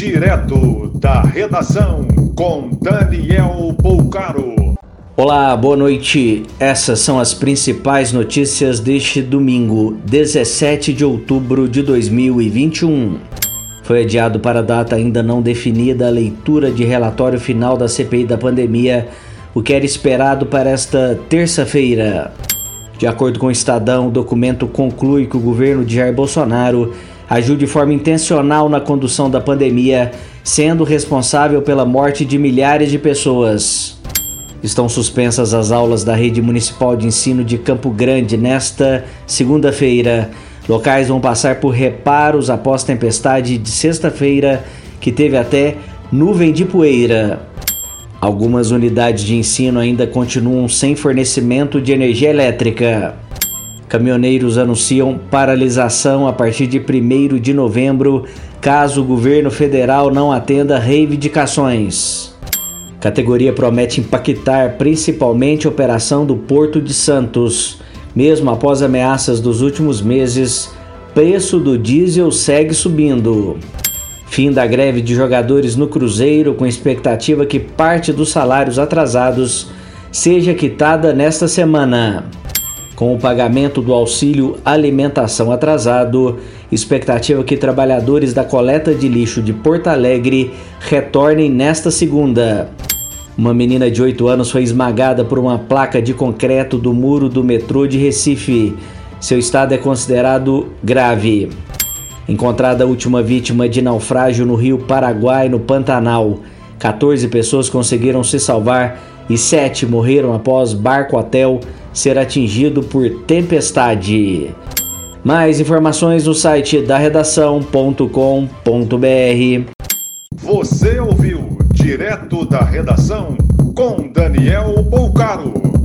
Direto da redação com Daniel Poucaro. Olá, boa noite. Essas são as principais notícias deste domingo, 17 de outubro de 2021. Foi adiado para a data ainda não definida a leitura de relatório final da CPI da pandemia, o que era esperado para esta terça-feira. De acordo com o Estadão, o documento conclui que o governo de Jair Bolsonaro agiu de forma intencional na condução da pandemia, sendo responsável pela morte de milhares de pessoas. Estão suspensas as aulas da rede municipal de ensino de Campo Grande nesta segunda-feira. Locais vão passar por reparos após tempestade de sexta-feira, que teve até nuvem de poeira. Algumas unidades de ensino ainda continuam sem fornecimento de energia elétrica. Caminhoneiros anunciam paralisação a partir de 1 de novembro, caso o governo federal não atenda reivindicações. Categoria promete impactar principalmente a operação do Porto de Santos. Mesmo após ameaças dos últimos meses, preço do diesel segue subindo. Fim da greve de jogadores no Cruzeiro, com expectativa que parte dos salários atrasados seja quitada nesta semana. Com o pagamento do auxílio alimentação atrasado, expectativa que trabalhadores da coleta de lixo de Porto Alegre retornem nesta segunda. Uma menina de 8 anos foi esmagada por uma placa de concreto do muro do metrô de Recife. Seu estado é considerado grave. Encontrada a última vítima de naufrágio no rio Paraguai, no Pantanal. 14 pessoas conseguiram se salvar e 7 morreram após barco-hotel ser atingido por tempestade. Mais informações no site da redação.com.br. Você ouviu direto da redação com Daniel Bolcaro.